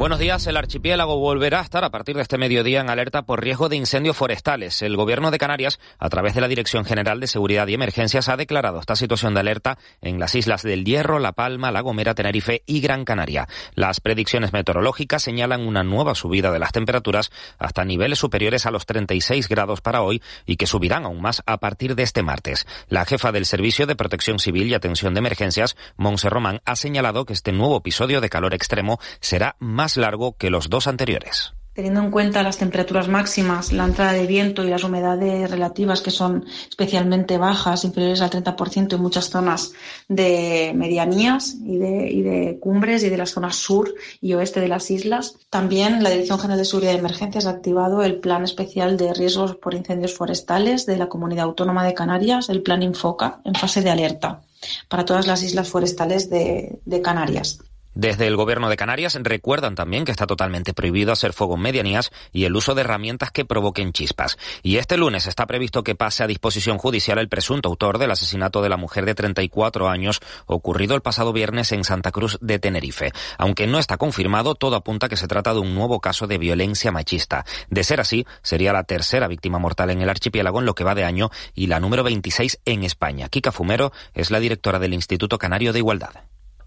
Buenos días. El archipiélago volverá a estar a partir de este mediodía en alerta por riesgo de incendios forestales. El Gobierno de Canarias, a través de la Dirección General de Seguridad y Emergencias, ha declarado esta situación de alerta en las islas del Hierro, La Palma, La Gomera, Tenerife y Gran Canaria. Las predicciones meteorológicas señalan una nueva subida de las temperaturas hasta niveles superiores a los 36 grados para hoy y que subirán aún más a partir de este martes. La jefa del Servicio de Protección Civil y Atención de Emergencias, Monse Román, ha señalado que este nuevo episodio de calor extremo será más largo que los dos anteriores. Teniendo en cuenta las temperaturas máximas, la entrada de viento y las humedades relativas que son especialmente bajas, inferiores al 30% en muchas zonas de medianías y de, y de, cumbres y de las zonas sur y oeste de las islas, también la Dirección General de Seguridad y Emergencias ha activado el Plan Especial de Riesgos por Incendios Forestales de la Comunidad Autónoma de Canarias, el Plan Infoca, en fase de alerta para todas las islas forestales de, de Canarias. Desde el Gobierno de Canarias recuerdan también que está totalmente prohibido hacer fuego en medianías y el uso de herramientas que provoquen chispas. Y este lunes está previsto que pase a disposición judicial el presunto autor del asesinato de la mujer de 34 años ocurrido el pasado viernes en Santa Cruz de Tenerife. Aunque no está confirmado, todo apunta que se trata de un nuevo caso de violencia machista. De ser así, sería la tercera víctima mortal en el archipiélago en lo que va de año y la número 26 en España. Kika Fumero es la directora del Instituto Canario de Igualdad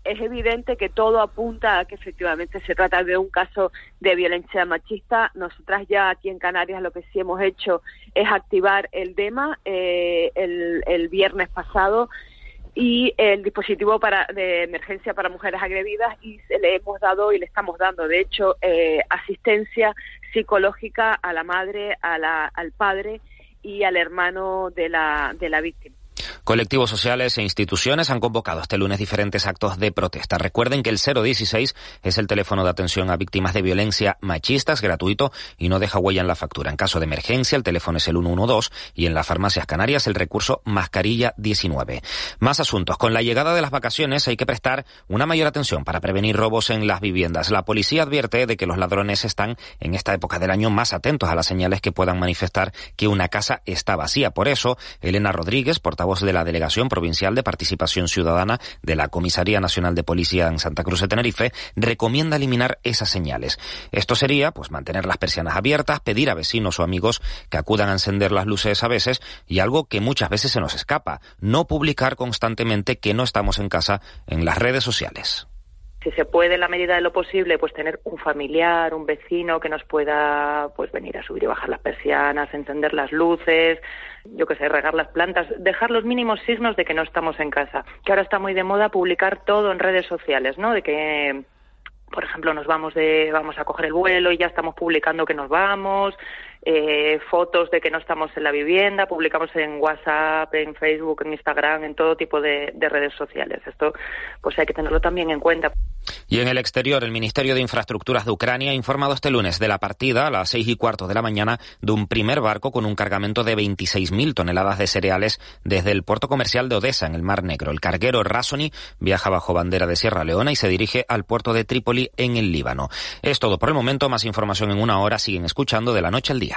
es evidente que todo apunta a que efectivamente se trata de un caso de violencia machista. Nosotras ya aquí en Canarias lo que sí hemos hecho es activar el DEMA eh, el, viernes pasado y el dispositivo para, de emergencia para mujeres agredidas y le hemos dado y le estamos dando, de hecho, eh, asistencia psicológica a la madre, a la, al padre y al hermano de la, de la víctima. Colectivos sociales e instituciones han convocado este lunes diferentes actos de protesta. Recuerden que el 016 es el teléfono de atención a víctimas de violencia machista, es gratuito y no deja huella en la factura. En caso de emergencia, el teléfono es el 112 y en las farmacias canarias el recurso mascarilla 19. Más asuntos. Con la llegada de las vacaciones hay que prestar una mayor atención para prevenir robos en las viviendas. La policía advierte de que los ladrones están en esta época del año más atentos a las señales que puedan manifestar que una casa está vacía. Por eso, Elena Rodríguez, portavoz de la Delegación Provincial de Participación Ciudadana de la Comisaría Nacional de Policía en Santa Cruz de Tenerife recomienda eliminar esas señales. Esto sería, pues, mantener las persianas abiertas, pedir a vecinos o amigos que acudan a encender las luces a veces y algo que muchas veces se nos escapa, no publicar constantemente que no estamos en casa en las redes sociales si se puede en la medida de lo posible pues tener un familiar un vecino que nos pueda pues venir a subir y bajar las persianas encender las luces yo que sé regar las plantas dejar los mínimos signos de que no estamos en casa. Que ahora está muy de moda publicar todo en redes sociales no de que por ejemplo nos vamos de vamos a coger el vuelo y ya estamos publicando que nos vamos eh, fotos de que no estamos en la vivienda, publicamos en WhatsApp, en Facebook, en Instagram, en todo tipo de, de, redes sociales. Esto pues hay que tenerlo también en cuenta. Y en el exterior, el Ministerio de Infraestructuras de Ucrania ha informado este lunes de la partida a las seis y cuarto de la mañana de un primer barco con un cargamento de 26.000 toneladas de cereales desde el puerto comercial de Odessa, en el Mar Negro. El carguero Rasoni viaja bajo bandera de Sierra Leona y se dirige al puerto de Trípoli, en el Líbano. Es todo por el momento. Más información en una hora. Siguen escuchando de la noche al día.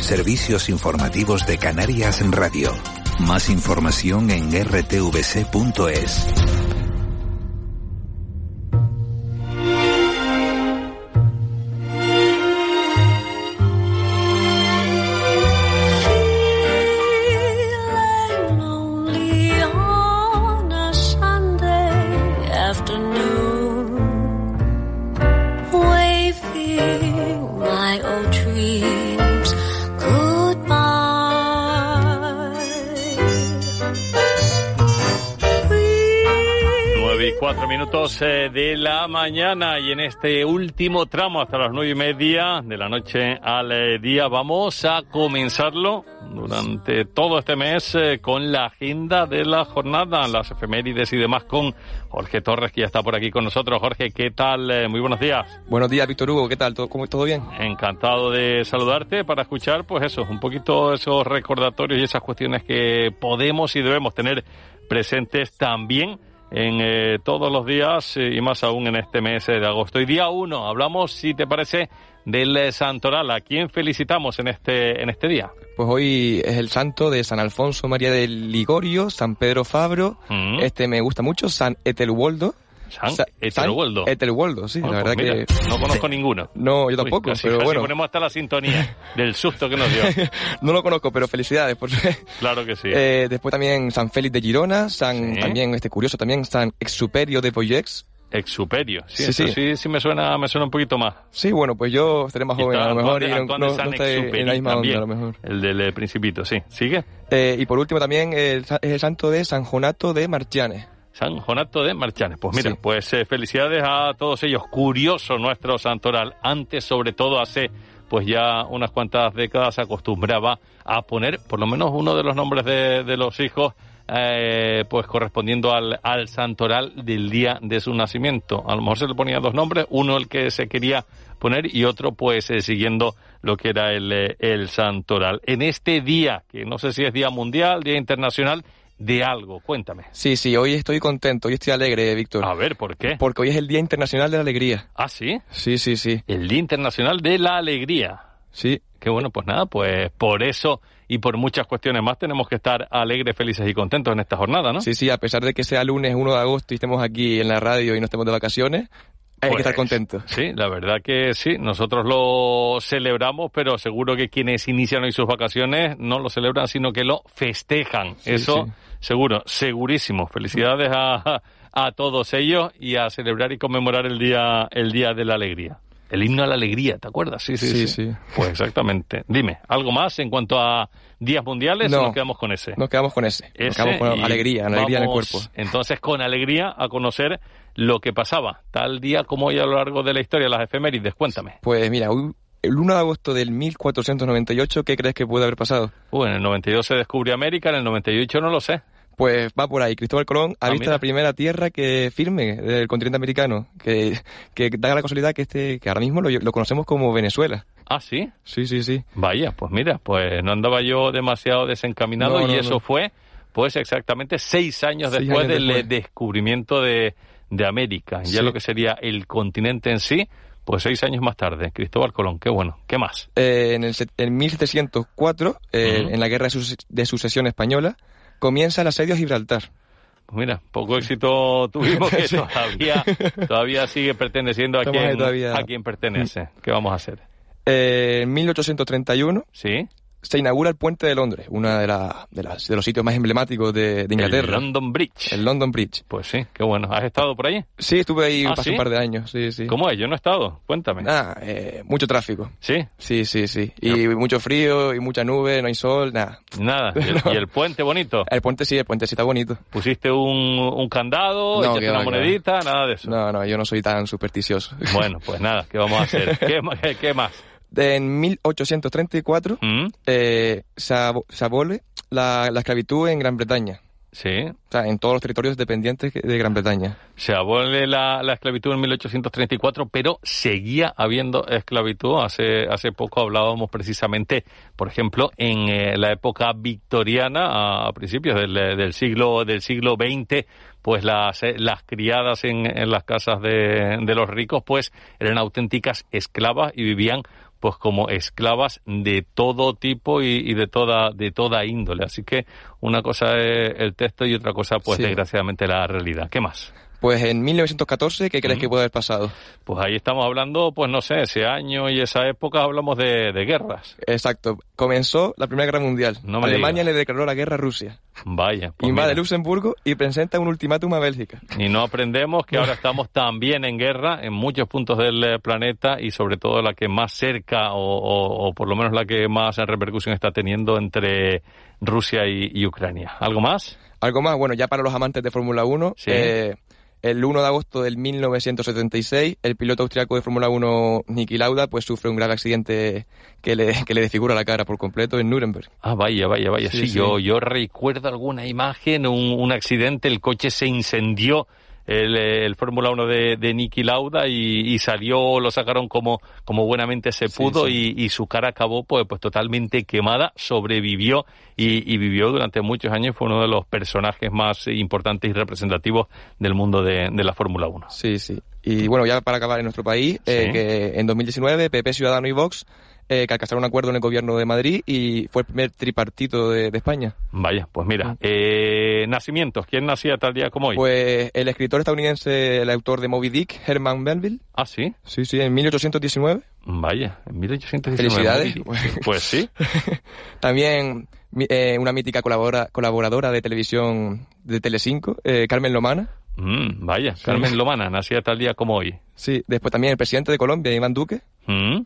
Servicios informativos de Canarias en Radio. Más información en rtvc.es. de la mañana y en este último tramo hasta las nueve y media de la noche al eh, día vamos a comenzarlo durante todo este mes eh, con la agenda de la jornada, las efemérides y demás con Jorge Torres que ya está por aquí con nosotros. Jorge, ¿qué tal? muy buenos días. Buenos días, Víctor Hugo, ¿qué tal? ¿Todo, cómo, ¿Todo bien? Encantado de saludarte para escuchar pues eso, un poquito esos recordatorios y esas cuestiones que podemos y debemos tener presentes también en eh, todos los días eh, y más aún en este mes de agosto. Y día uno, hablamos, si te parece, del Santoral. ¿A quién felicitamos en este, en este día? Pues hoy es el santo de San Alfonso María de Ligorio, San Pedro Fabro, Mm. este me gusta mucho, San Etelwoldo. San Sa- Etelwoldo. Etelwoldo, sí, Bueno, la pues verdad mira, que... No conozco ninguno. No, yo Uy, tampoco, casi- pero casi bueno, ponemos hasta la sintonía del susto que nos dio. no lo conozco, pero felicidades. Por... Claro que sí. Eh, después también San Félix de Girona, San Sí. también este curioso también San Exuperio de Poyex. Exuperio. Sí, Sí, sí. sí, sí me suena, me suena un poquito más. Sí, bueno, pues yo estaré más joven a lo mejor y no, no, estaré en la misma también, onda a lo mejor. El del eh, Principito, sí. ¿Sigue? Eh, y por último también el es el santo de San Jonato de Marchianes. San Jonato de Marchanes. Pues mira, Sí. pues eh, felicidades a todos ellos. Curioso nuestro santoral. Antes, sobre todo, hace pues ya unas cuantas décadas se acostumbraba a poner por lo menos uno de los nombres de, de los hijos eh, pues correspondiendo al, al santoral del día de su nacimiento. A lo mejor se le ponía dos nombres, uno el que se quería poner y otro pues eh, siguiendo lo que era el, el santoral. En este día, que no sé si es día mundial, día internacional, de algo, cuéntame. Sí, sí, hoy estoy contento, hoy estoy alegre, Víctor. A ver, ¿por qué? Porque hoy es el Día Internacional de la Alegría. Ah, sí. Sí, sí, sí. El Día Internacional de la Alegría. Sí, Qué bueno, pues nada, pues por eso y por muchas cuestiones más tenemos que estar alegres, felices y contentos en esta jornada, ¿no? sí, sí, a pesar de que sea lunes 1 de agosto y estemos aquí en la radio y no estemos de vacaciones, hay Pues, que estar contentos. Sí, la verdad que sí, nosotros lo celebramos, pero seguro que quienes inician hoy sus vacaciones no lo celebran, sino que lo festejan. Sí, Eso sí. seguro, segurísimo. Felicidades a, a todos ellos y a celebrar y conmemorar el día, el día de la alegría. El himno a la alegría, ¿te acuerdas? Sí, sí, sí. Sí, sí. Pues exactamente. Dime, ¿algo más en cuanto a días mundiales o No. nos quedamos con ese? Nos quedamos con ese. Nos quedamos con alegría, alegría en el cuerpo. Entonces, con alegría a conocer lo que pasaba tal día como hoy a lo largo de la historia, las efemérides. Cuéntame. Pues mira, el 1 de agosto del 1498, ¿qué crees que puede haber pasado? Uh, en el 92 se descubrió América, en el 98 no lo sé. Pues va por ahí. Cristóbal Colón ha Ah, visto mira. la primera tierra que firme del continente americano, que, que da la casualidad que este que ahora mismo lo, lo conocemos como Venezuela. Ah, sí. Sí, sí, sí. Vaya, pues mira, pues no andaba yo demasiado desencaminado No, y no, eso no. fue, pues exactamente seis años Seis después años del eh, después. descubrimiento de, de América. Ya lo que sería el continente en sí, pues seis años más tarde. Cristóbal Colón, qué bueno. ¿Qué más? Eh, en, el, en 1704, eh, en la Guerra de Sucesión Española, comienza el asedio a Gibraltar. Pues mira, poco éxito tuvimos que Sí. todavía, todavía sigue perteneciendo a quien, todavía. a quien pertenece. ¿Qué vamos a hacer? Eh, en 1831 ¿Sí? Se inaugura el Puente de Londres, uno de, la- de, las- de los sitios más emblemáticos de, de Inglaterra. El London Bridge. El London Bridge. Pues sí, qué bueno. ¿Has estado por ahí? Sí, estuve ahí, ¿Ah, pasé sí? un par de años, sí, sí. ¿Cómo es? Yo no he estado. Cuéntame. Nada, eh, mucho tráfico. ¿Sí? Sí, sí, sí. Y mucho frío y mucha nube, no hay sol, nada. Nada. ¿Y el, No. y el puente bonito? El puente sí, el puente sí está bonito. ¿Pusiste un, un candado? No, ¿Echaste una va, monedita? Nada de eso. No, no, yo no soy tan supersticioso. Bueno, pues nada, ¿qué vamos a hacer? ¿Qué, qué- qué En 1834 ¿Mm? eh, se, abo- se abole la, la esclavitud en Gran Bretaña. Sí. O sea, en todos los territorios dependientes de Gran Bretaña. Se abole la, la esclavitud en 1834, pero seguía habiendo esclavitud. Hace, hace poco hablábamos precisamente, por ejemplo, en eh, la época victoriana, a, a principios del, eh, del siglo del siglo XX, pues las, eh, las criadas en, en las casas de, de los ricos, pues eran auténticas esclavas y vivían pues como esclavas de todo tipo y, y de toda de toda índole. Así que una cosa es el texto y otra cosa, pues Sí. desgraciadamente la realidad. ¿Qué más? Pues en 1914, ¿qué crees que puede haber pasado? Pues ahí estamos hablando, pues no sé, ese año y esa época hablamos de, de guerras. Exacto. Comenzó la Primera Guerra Mundial. No Alemania digas. le declaró la guerra a Rusia. Vaya. pues Invade mira. Luxemburgo y presenta un ultimátum a Bélgica. Y no aprendemos que ahora estamos también en guerra en muchos puntos del eh, planeta y sobre todo la que más cerca o, o- o por lo menos la que más repercusión está teniendo entre Rusia y, y Ucrania. ¿Algo más? Algo más, bueno, ya para los amantes de Fórmula 1, Sí. eh, el 1 de agosto del 1976, el piloto austriaco de Fórmula 1, Niki Lauda, pues sufre un grave accidente que le, que le desfigura la cara por completo en Nuremberg. Ah, vaya, vaya, vaya. Sí, Sí, sí. Yo, yo recuerdo alguna imagen, un, un accidente, el coche se incendió el, Fórmula 1 de, de Niki Lauda y, salió, lo sacaron como, como buenamente se pudo Y, su cara acabó pues, pues totalmente quemada, sobrevivió y, vivió durante muchos años, fue uno de los personajes más importantes y representativos del mundo de, de la Fórmula 1. Sí, sí. Y bueno, ya para acabar en nuestro país, eh, que en 2019 PP Ciudadano y Vox eh, que alcanzaron un acuerdo en el gobierno de Madrid y fue el primer tripartito de, España. Vaya, pues mira, eh, nacimientos, ¿quién nacía tal día como hoy? Pues el escritor estadounidense, el autor de Moby Dick, Herman Melville. Ah, sí. Sí, sí, en 1819. Vaya, en 1819. Felicidades. Pues sí. También eh, una mítica colaboradora de televisión de Telecinco, eh, Carmen Lomana. Mm, vaya, Carmen Lomana, nacía tal día como hoy. Sí, después también el presidente de Colombia, Iván Duque. Mm.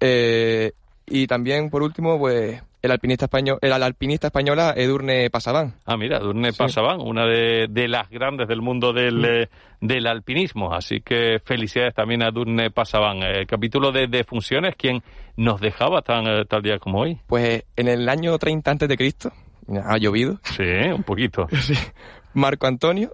Eh, y también, por último, pues el alpinista español, el, alpinista española Edurne Pasaván. Ah, mira, Edurne Pasaván, una de, las grandes del mundo del, eh, del, alpinismo. Así que felicidades también a Edurne Pasaván. El eh, capítulo de, de funciones, ¿quién nos dejaba tan tal día como hoy? Pues en el año 30 antes de Cristo, ha llovido. Sí, un poquito. Marco Antonio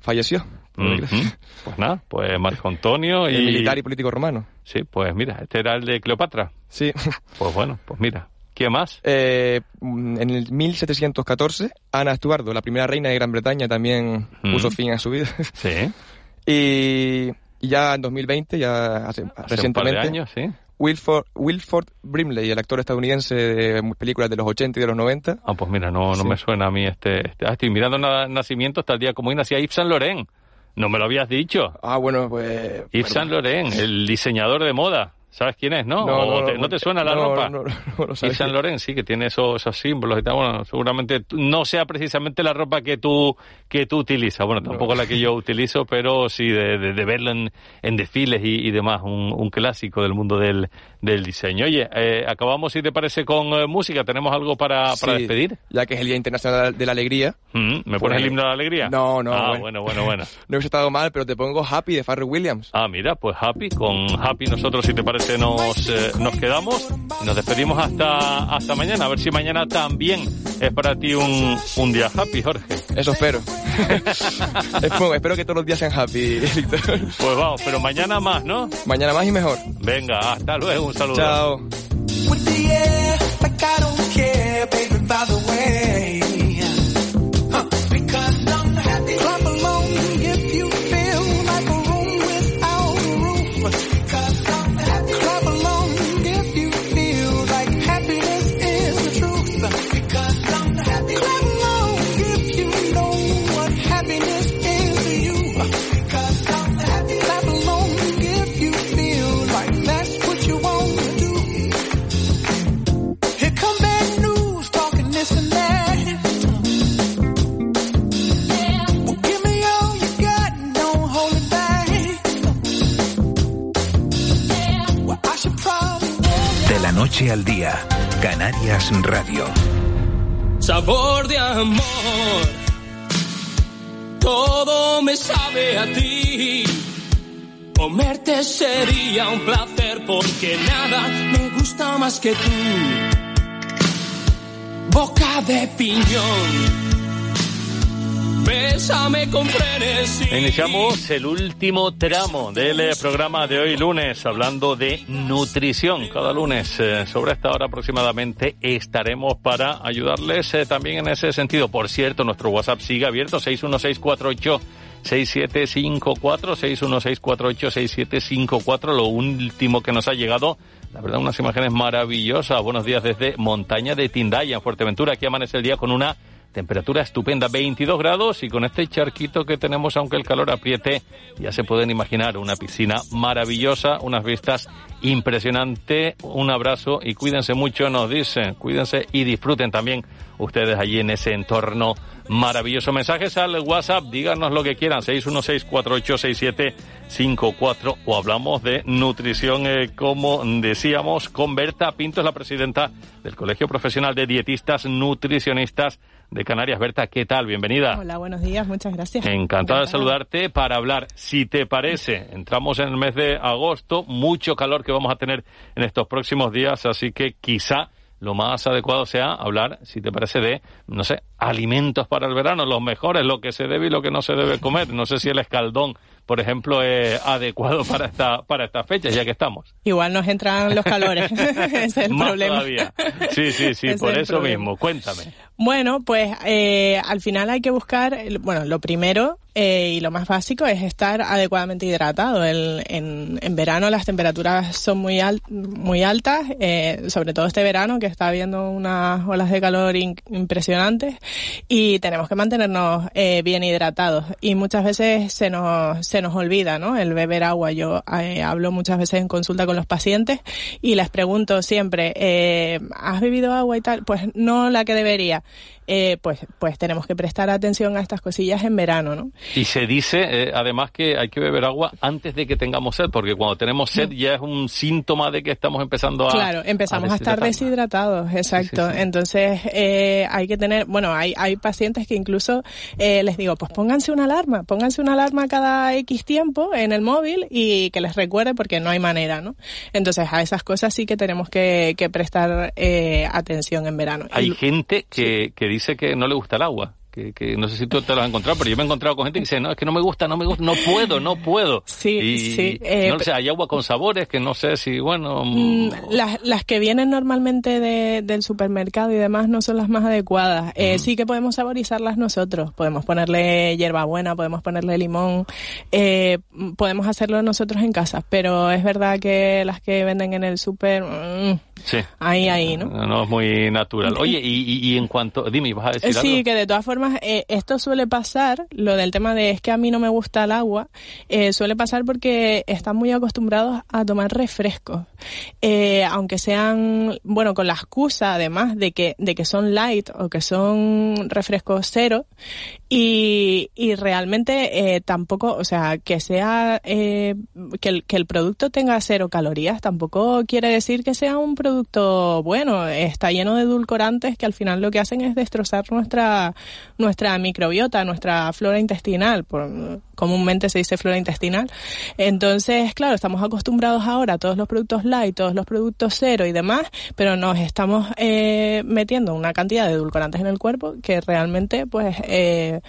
falleció. Pues nada, pues Marco Antonio y... militar y político romano. Sí, pues mira, este era el de Cleopatra. Sí. Pues bueno, pues mira. ¿Qué más? Eh, en el 1714, Ana Estuardo, la primera reina de Gran Bretaña, también puso fin a su vida. Sí. y, ya en 2020, ya hace, recientemente, años, sí. Wilford, Wilford Brimley, el actor estadounidense de películas de los 80 y de los 90. Ah, pues mira, no, no me suena a mí este... este ah, estoy mirando nacimiento hasta el día como hoy nacía Yves Saint Laurent. No me lo habías dicho. Ah, bueno, pues... Yves Saint Laurent, el diseñador de moda. ¿Sabes quién es, no? No, te, suena la ropa? Yves Saint Laurent, sí, que tiene esos, esos, símbolos y tal. Bueno, seguramente no sea precisamente la ropa que tú, que tú utilizas. Bueno, tampoco la que yo utilizo, pero sí de, de, verlo en, en desfiles y, y demás. Un, un, clásico del mundo del, del diseño. Oye, eh, acabamos, si te parece, con eh, música. ¿Tenemos algo para, para despedir? Ya que es el Día Internacional de la Alegría. Mm, ¿Me pones pues, el himno de la alegría? No, no. Ah, bueno, bueno, bueno. no he estado mal, pero te pongo Happy de Farrell Williams. Ah, mira, pues Happy. Con Happy nosotros, si te parece, nos, eh, nos quedamos nos despedimos hasta, hasta mañana. A ver si mañana también es para ti un, un día happy, Jorge. Eso espero. espero que todos los días sean happy, Pues vamos, pero mañana más, ¿no? Mañana más y mejor. Venga, hasta luego, un saludo. Chao. Al día. Canarias Radio. Sabor de amor. Todo me sabe a ti. Comerte sería un placer porque nada me gusta más que tú. Boca de piñón Iniciamos el último tramo del eh, programa de hoy lunes hablando de nutrición. Cada lunes eh, sobre esta hora aproximadamente estaremos para ayudarles eh, también en ese sentido. Por cierto, nuestro WhatsApp sigue abierto 61648 6754 61648 6754 lo último que nos ha llegado la verdad unas imágenes maravillosas buenos días desde Montaña de Tindaya en Fuerteventura aquí amanece el día con una Temperatura estupenda, 22 grados y con este charquito que tenemos, aunque el calor apriete, ya se pueden imaginar una piscina maravillosa, unas vistas impresionantes. Un abrazo y cuídense mucho, nos dicen, cuídense y disfruten también ustedes allí en ese entorno maravilloso. Mensajes al WhatsApp, díganos lo que quieran, 616-486754 o hablamos de nutrición, eh, como decíamos, con Berta Pinto, es la presidenta del Colegio Profesional de Dietistas Nutricionistas de Canarias. Berta, ¿qué tal? Bienvenida. Hola, buenos días, muchas gracias. Encantada de saludarte para hablar, si te parece, entramos en el mes de agosto, mucho calor que vamos a tener en estos próximos días, así que quizá lo más adecuado sea hablar, si te parece, de, no sé, alimentos para el verano, los mejores, lo que se debe y lo que no se debe comer. No sé si el escaldón por ejemplo, es adecuado para esta para estas fechas, ya que estamos. Igual nos entran los calores, ese es el Más problema. todavía. Sí, sí, sí, por eso problema. mismo. Cuéntame. Bueno, pues eh, al final hay que buscar, bueno, lo primero eh, y lo más básico es estar adecuadamente hidratado. El- en, en verano las temperaturas son muy, al- muy altas, eh, sobre todo este verano que está habiendo unas olas de calor impresionantes y tenemos que mantenernos eh, bien hidratados. Y muchas veces se nos, se nos olvida, ¿no? El beber agua. Yo eh, hablo muchas veces en consulta con los pacientes y les pregunto siempre, eh, ¿has bebido agua y tal? Pues no la que debería. Eh, pues, pues tenemos que prestar atención a estas cosillas en verano, ¿no? Y se dice, eh, además, que hay que beber agua antes de que tengamos sed, porque cuando tenemos sed ya es un síntoma de que estamos empezando a. Claro, empezamos a, estar deshidratados, exacto. Sí, sí. Entonces eh, hay que tener, bueno, hay, hay pacientes que incluso les digo, pues pónganse una alarma, pónganse una alarma cada X tiempo en el móvil y que les recuerde porque no hay manera, ¿no? Entonces a esas cosas sí que tenemos que, que prestar atención en verano. Hay Y- gente que, que dice que no le gusta el agua. Que, que no sé si tú te lo has encontrado, pero yo me he encontrado con gente que dice, no, es que no me gusta, no me gusta, no puedo, no puedo. Sí, y, sí, eh, no sé, hay agua con sabores que no sé si, bueno... Mm, mm, Las, las que vienen normalmente de- del supermercado y demás no son las más adecuadas. Eh, Sí que podemos saborizarlas nosotros. Podemos ponerle hierbabuena, podemos ponerle limón, eh, podemos hacerlo nosotros en casa. Pero es verdad que las que venden en el super, mm, sí. ahí, ahí, ¿no? No es muy natural. Oye, y, y, y en cuanto... Dime, ¿vas a decir Sí, algo? que de todas formas, eh, esto suele pasar, lo del tema de es que a mí no me gusta el agua, eh, suele pasar porque están muy acostumbrados a tomar refrescos. Eh, aunque sean, bueno, con la excusa además de que, de que son light o que son refrescos cero, y, y realmente eh, tampoco, o sea, que sea, eh, que, el, que el producto tenga cero calorías tampoco quiere decir que sea un producto bueno. Está lleno de edulcorantes que al final lo que hacen es destrozar nuestra, nuestra microbiota, nuestra flora intestinal. Por, comúnmente se dice flora intestinal. Entonces, claro, estamos acostumbrados ahora a todos los productos light, todos los productos cero y demás, pero nos estamos eh, metiendo una cantidad de edulcorantes en el cuerpo que realmente, pues, eh,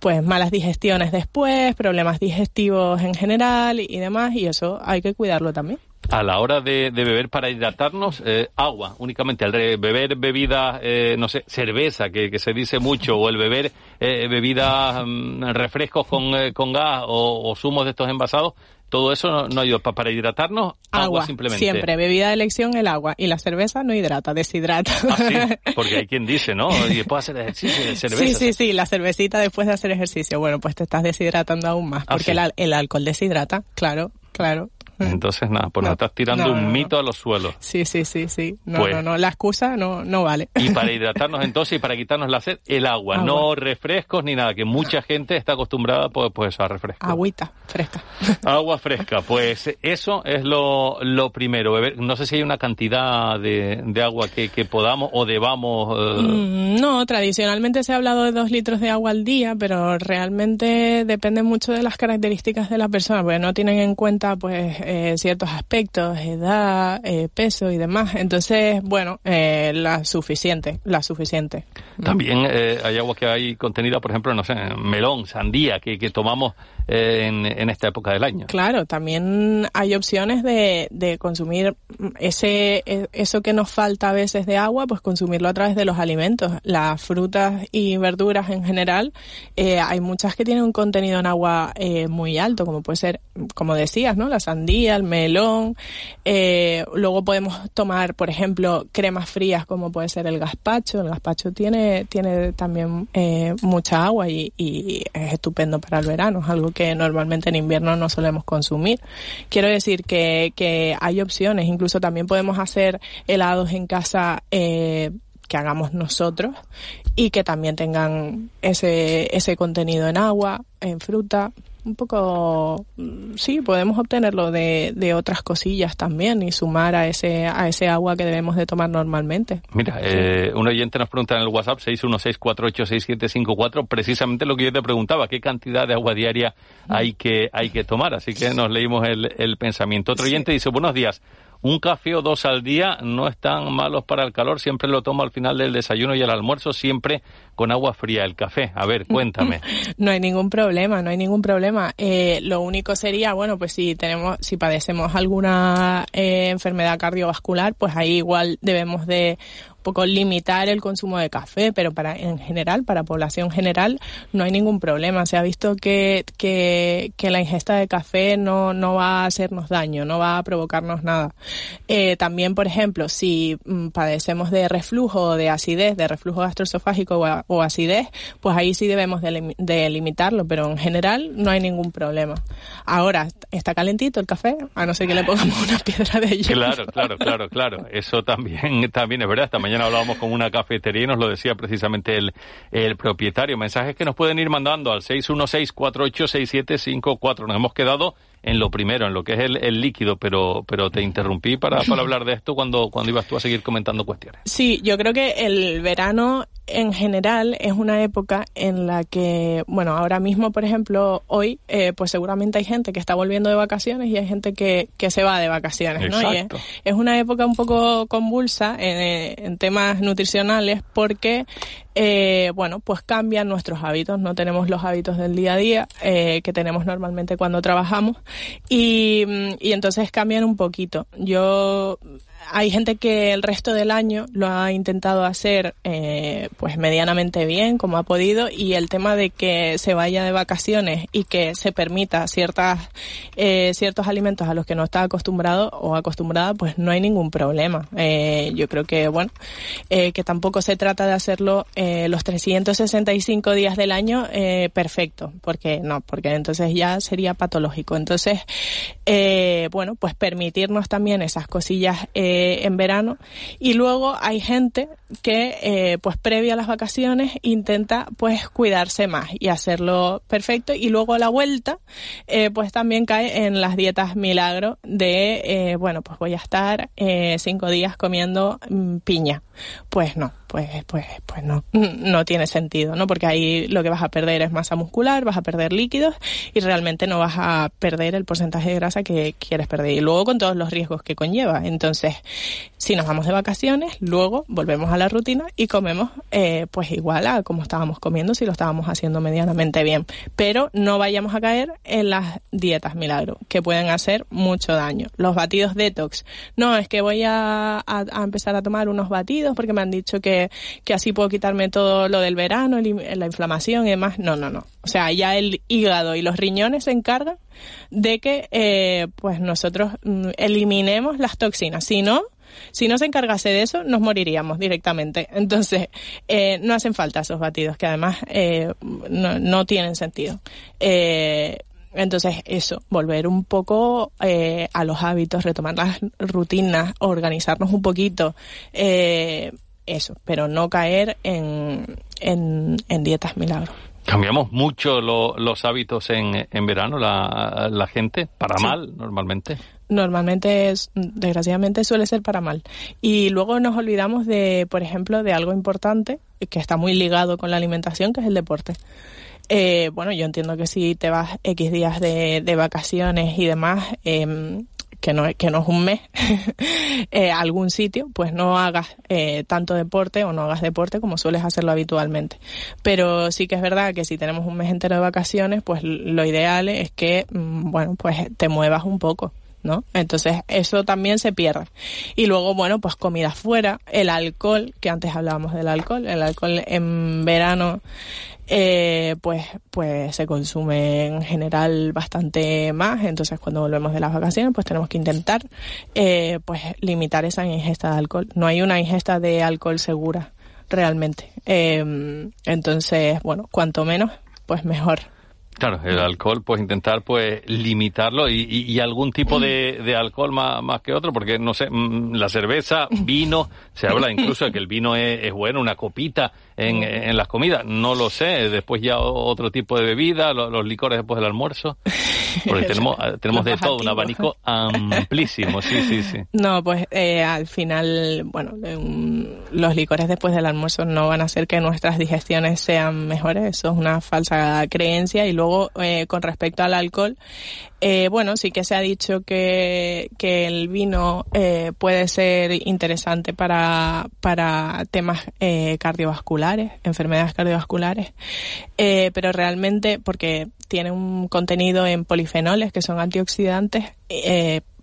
pues malas digestiones después, problemas digestivos en general y, y demás, y eso hay que cuidarlo también. A la hora de, de beber para hidratarnos, eh, agua únicamente. Al beber bebidas, eh, no sé, cerveza, que, que se dice mucho, o el beber eh, bebidas, mm, refrescos con, eh, con gas o, o zumos de estos envasados, todo eso no, no ayuda. Pa- para hidratarnos, agua, Agua, simplemente. siempre. Bebida de elección, el agua. Y la cerveza no hidrata, deshidrata. Ah, sí, porque hay quien dice, ¿no? Y después hacer ejercicio de cerveza. Sí, sí, sí, la cervecita después de hacer ejercicio. Bueno, pues te estás deshidratando aún más, Ah, porque sí. el, al- el alcohol deshidrata, claro, claro. Entonces, nada, pues nos No, estás tirando no, un no, mito a los suelos. Sí, sí, sí, sí. No, Pues- no, no, la excusa no, no vale. Y para hidratarnos entonces y para quitarnos la sed, el agua, Agua. no refrescos ni nada, que mucha gente está acostumbrada pues, pues a refrescos. Agüita, fresca. Agua fresca, pues eso es lo, lo primero. beber. No sé si hay una cantidad de, de agua que, que podamos o debamos. eh, Mm, No, tradicionalmente se ha hablado de dos litros de agua al día, pero realmente depende mucho de las características de la persona, porque no tienen en cuenta pues eh, ciertos aspectos, edad, eh, peso y demás. Entonces, bueno, eh, la suficiente, la suficiente. También eh, hay agua que hay contenida, por ejemplo, no sé, melón, sandía, que, que tomamos eh, en, en esta época del año. Claro, también hay opciones de, de consumir ese e- eso que nos falta a veces de agua, pues consumirlo a través de los alimentos. Las frutas y verduras en general, hay muchas que tienen un contenido en agua eh, muy alto, como puede ser, como decías, ¿no? La sandía, el melón. Eh, luego podemos tomar, por ejemplo, cremas frías, como puede ser el gazpacho. El gazpacho tiene tiene también eh, mucha agua y, y es estupendo para el verano, es algo que normalmente en invierno no solemos consumir. Quiero decir que, que hay opciones, incluso también podemos hacer helados en casa eh, que hagamos nosotros y que también tengan ese, ese contenido en agua, en fruta. Un poco, mm, sí, podemos obtenerlo de, de otras cosillas también y sumar a ese, a ese agua que debemos de tomar normalmente. Mira, eh, un oyente nos pregunta en el WhatsApp 616486754 precisamente lo que yo te preguntaba, qué cantidad de agua diaria hay que hay que tomar, así que nos leímos el, el pensamiento. Otro oyente dice, buenos días, un café o dos al día no están malos para el calor, siempre lo tomo al final del desayuno y al almuerzo, siempre con agua fría el café. A ver, cuéntame. no hay ningún problema, no hay ningún problema. Eh, lo único sería, bueno, pues si tenemos, si padecemos alguna eh, enfermedad cardiovascular, pues ahí igual debemos de poco limitar el consumo de café, pero para en general, para población general, no hay ningún problema. Se ha visto que, que, que la ingesta de café no, no va a hacernos daño, no va a provocarnos nada. Eh, también, por ejemplo, si mm, padecemos de reflujo o de acidez, de reflujo gastroesofágico o, acidez, pues ahí sí debemos de, de, limitarlo, pero en general no hay ningún problema. Ahora, está calentito el café, a no ser que le pongamos una piedra de hielo. Claro, claro, claro, claro. Eso también, también es verdad. Esta hablábamos con una cafetería y nos lo decía precisamente el, el propietario. Mensajes que nos pueden ir mandando al 616-486754. Nos hemos quedado en lo primero, en lo que es el, el líquido, pero, pero te interrumpí para, para hablar de esto cuando, cuando ibas tú a seguir comentando cuestiones. Sí, yo creo que el verano en general es una época en la que, bueno, ahora mismo, por ejemplo, hoy, eh, pues seguramente hay gente que está volviendo de vacaciones y hay gente que, que se va de vacaciones, ¿no? Y es, una época un poco convulsa en, en temas nutricionales porque eh, bueno, pues cambian nuestros hábitos, no tenemos los hábitos del día a día eh, que tenemos normalmente cuando trabajamos y, y entonces cambian un poquito. Yo hay gente que el resto del año lo ha intentado hacer eh, pues medianamente bien como ha podido y el tema de que se vaya de vacaciones y que se permita ciertas eh, ciertos alimentos a los que no está acostumbrado o acostumbrada pues no hay ningún problema. Eh, yo creo que bueno eh, que tampoco se trata de hacerlo eh, los 365 días del año eh, perfecto porque no porque entonces ya sería patológico. Entonces bueno pues permitirnos también esas cosillas eh, eh, en verano. Y luego hay gente que, eh, pues previa a las vacaciones, intenta pues cuidarse más y hacerlo perfecto. Y luego a la vuelta, eh, pues también cae en las dietas milagro de, eh, bueno, pues voy a estar cinco días comiendo mm, piña. Pues no, pues, pues, pues no, no tiene sentido, ¿no? Porque ahí lo que vas a perder es masa muscular, vas a perder líquidos y realmente no vas a perder el porcentaje de grasa que quieres perder. Y luego con todos los riesgos que conlleva. Entonces, si nos vamos de vacaciones, luego volvemos a la rutina y comemos eh, pues igual a como estábamos comiendo si lo estábamos haciendo medianamente bien. Pero no vayamos a caer en las dietas milagro, que pueden hacer mucho daño. Los batidos detox. No, es que voy a, a, a empezar a tomar unos batidos porque me han dicho que, que así puedo quitarme todo lo del verano, la inflamación y demás. No, no, no. O sea, ya el hígado y los riñones se encargan de que eh, pues nosotros mm, eliminemos las toxinas. Si no, si no se encargase de eso, nos moriríamos directamente. Entonces, eh, no hacen falta esos batidos, que además eh, no, no, tienen sentido. Eh, entonces, eso, volver un poco eh, a los hábitos, retomar las rutinas, organizarnos un poquito, eh, eso, pero no caer en, en, en dietas milagros. Cambiamos mucho lo, los hábitos en, en verano, la, la, gente, para sí. mal, normalmente. Normalmente, es, desgraciadamente, suele ser para mal. Y luego nos olvidamos de, por ejemplo, de algo importante que está muy ligado con la alimentación, que es el deporte. Eh, bueno, yo entiendo que si te vas X días de, vacaciones y demás, eh, que no, que no es un mes, eh, algún sitio, pues no hagas eh, tanto deporte o no hagas deporte como sueles hacerlo habitualmente. Pero sí que es verdad que si tenemos un mes entero de vacaciones, pues lo ideal es que, mm, bueno, pues te muevas un poco. ¿No? Entonces eso también se pierde. Y luego, bueno, pues comida fuera, el alcohol, que antes hablábamos del alcohol, el alcohol en verano eh, pues, pues se consume en general bastante más. Entonces, cuando volvemos de las vacaciones, pues tenemos que intentar, eh, pues limitar esa ingesta de alcohol. No hay una ingesta de alcohol segura, realmente. Eh, entonces, bueno, cuanto menos, pues mejor. Claro, el alcohol, pues intentar pues limitarlo y, y, y algún tipo de, de alcohol más, más, que otro, porque no sé, mm, la cerveza, vino, se habla incluso de que el vino es, es bueno, una copita en, en, las comidas, no lo sé, después ya otro tipo de bebida, los, los licores después del almuerzo, porque tenemos, tenemos de todo, un abanico amplísimo, sí, sí, sí. No, pues eh, al final, bueno, los licores después del almuerzo no van a hacer que nuestras digestiones sean mejores, eso es una falsa creencia y luego eh, con respecto al alcohol, Eh, bueno, sí que se ha dicho que, que el vino eh, puede ser interesante para, para temas eh, cardiovasculares, enfermedades cardiovasculares, pero realmente porque tiene un contenido en polifenoles que son antioxidantes,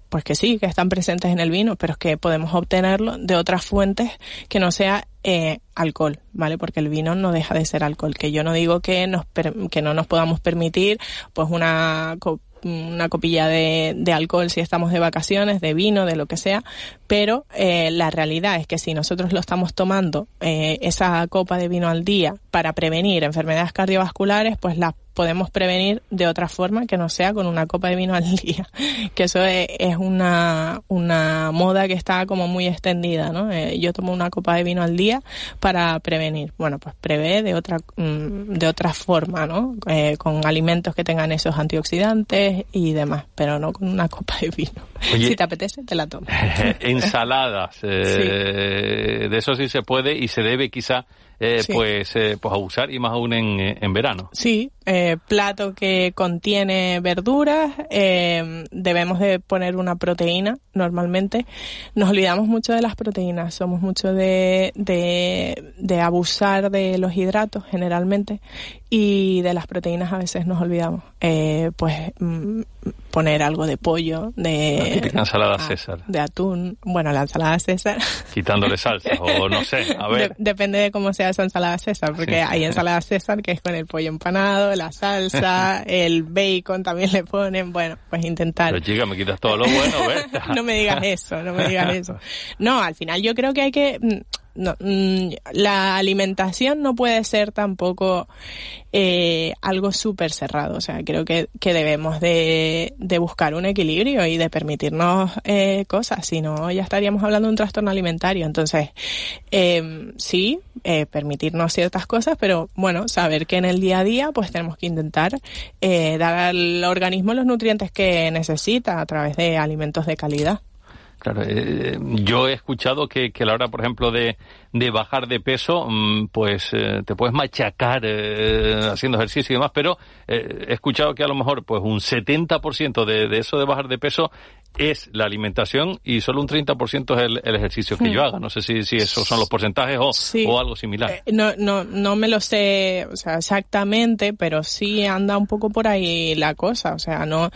pues que sí, que están presentes en el vino, pero es que podemos obtenerlo de otras fuentes que no sea eh, alcohol, ¿vale? Porque el vino no deja de ser alcohol. Que yo no digo que nos que no nos podamos permitir, pues una una copilla de, de, alcohol si estamos de vacaciones, de vino, de lo que sea, pero eh, la realidad es que si nosotros lo estamos tomando eh, esa copa de vino al día para prevenir enfermedades cardiovasculares, pues las podemos prevenir de otra forma que no sea con una copa de vino al día. Que eso es, una, una moda que está como muy extendida, ¿no? Eh, yo tomo una copa de vino al día para prevenir. Bueno, pues prevé de otra, mm, de otra forma, ¿no? Eh, con alimentos que tengan esos antioxidantes y demás, pero no con una copa de vino. Oye, si te apetece, te la tomas. ensaladas, eh, sí. de eso sí se puede y se debe quizá eh, sí. pues, eh, pues a usar y más aún en, en verano. Sí, eh, plato que contiene verduras, eh, debemos de poner una proteína normalmente. Nos olvidamos mucho de las proteínas, somos mucho de, de, de abusar de los hidratos generalmente y de las proteínas a veces nos olvidamos. Eh, pues mm, poner algo de pollo, de... La ensalada a, César. De atún. Bueno, la ensalada César. Quitándole salsa, o no sé, a ver. De, depende de cómo sea esa ensalada César, porque sí. hay ensalada César que es con el pollo empanado, la salsa, el bacon también le ponen, bueno, pues intentar. Pero chica, me quitas todo lo bueno, ¿ves? no me digas eso, no me digas eso. No, al final yo creo que hay que no, mm, la alimentación no puede ser tampoco eh, algo súper cerrado. O sea, creo que, que debemos de, de, buscar un equilibrio y de permitirnos eh, cosas. Si no, ya estaríamos hablando de un trastorno alimentario. Entonces, eh, sí, permitirnos ciertas cosas, pero bueno, saber que en el día a día pues tenemos que intentar eh, dar al organismo los nutrientes que necesita a través de alimentos de calidad. Claro, eh, yo he escuchado que, que, a la hora, por ejemplo, de, de bajar de peso, mmm, pues eh, te puedes machacar eh, haciendo ejercicio y demás, pero eh, he escuchado que a lo mejor pues un 70% de, de eso de bajar de peso es la alimentación y solo un 30% es el, el ejercicio que hmm. yo haga. No sé si, si esos son los porcentajes o, sí. o algo similar. Eh, no, no, no me lo sé o sea, exactamente, pero sí anda un poco por ahí la cosa. O sea, no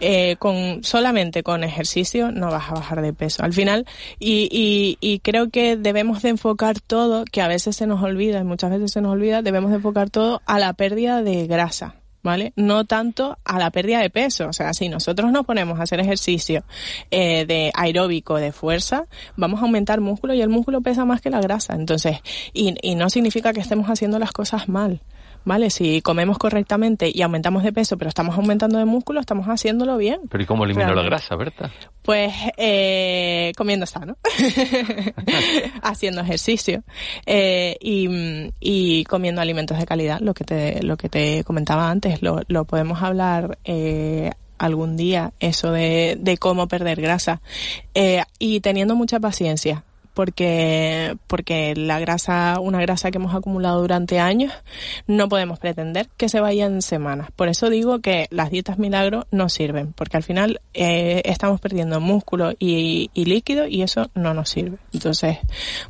eh, con solamente con ejercicio no vas a bajar de peso. Al final, y, y, y creo que debemos de enfocar todo, que a veces se nos olvida, y muchas veces se nos olvida, debemos de enfocar todo a la pérdida de grasa. ¿Vale? No tanto a la pérdida de peso. O sea, si nosotros nos ponemos a hacer ejercicio eh, de aeróbico, de fuerza, vamos a aumentar músculo y el músculo pesa más que la grasa. Entonces, y, y no significa que estemos haciendo las cosas mal. ¿Vale? Si comemos correctamente y aumentamos de peso, pero estamos aumentando de músculo, estamos haciéndolo bien. Pero ¿y cómo elimino la grasa, Berta? Pues eh, comiendo sano, haciendo ejercicio eh, y, y, comiendo alimentos de calidad, lo que te, lo que te comentaba antes, lo, lo podemos hablar eh, algún día, eso de, de cómo perder grasa eh, y teniendo mucha paciencia porque, porque la grasa, una grasa que hemos acumulado durante años, no podemos pretender que se vaya en semanas. Por eso digo que las dietas milagro no sirven, porque al final eh, estamos perdiendo músculo y, y líquido y eso no nos sirve. Entonces,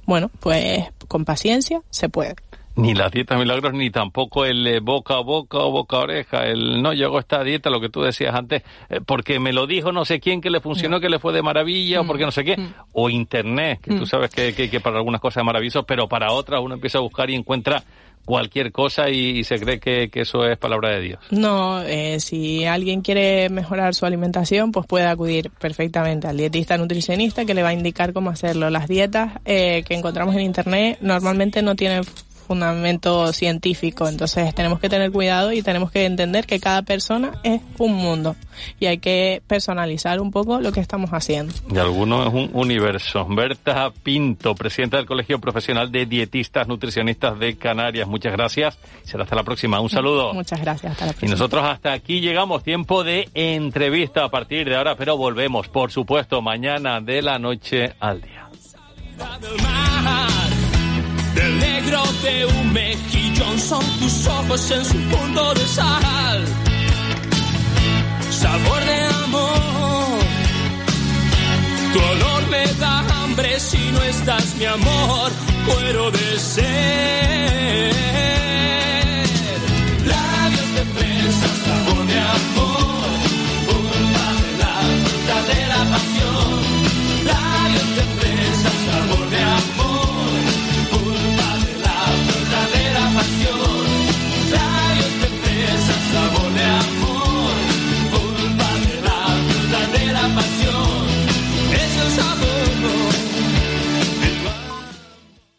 bueno, pues con paciencia se puede ni las dietas milagros, ni tampoco el eh, boca a boca o boca a oreja, el no llegó esta dieta, lo que tú decías antes, eh, porque me lo dijo no sé quién que le funcionó, que le fue de maravilla, mm. o porque no sé qué, mm. o internet, que mm. tú sabes que, que, que, para algunas cosas es maravilloso, pero para otras uno empieza a buscar y encuentra cualquier cosa y, y se cree que, que, eso es palabra de Dios. No, eh, si alguien quiere mejorar su alimentación, pues puede acudir perfectamente al dietista nutricionista que le va a indicar cómo hacerlo. Las dietas eh, que encontramos en internet normalmente no tienen fundamento científico. Entonces tenemos que tener cuidado y tenemos que entender que cada persona es un mundo y hay que personalizar un poco lo que estamos haciendo. Y alguno es un universo. Berta Pinto, presidenta del Colegio Profesional de Dietistas Nutricionistas de Canarias. Muchas gracias. Será hasta la próxima. Un saludo. Muchas gracias. Hasta la próxima. Y nosotros hasta aquí llegamos. Tiempo de entrevista a partir de ahora, pero volvemos, por supuesto, mañana de la noche al día del negro de un mejillón son tus ojos en su punto de sal. sabor de amor. Tu olor me da hambre si no estás, mi amor, muero de sed.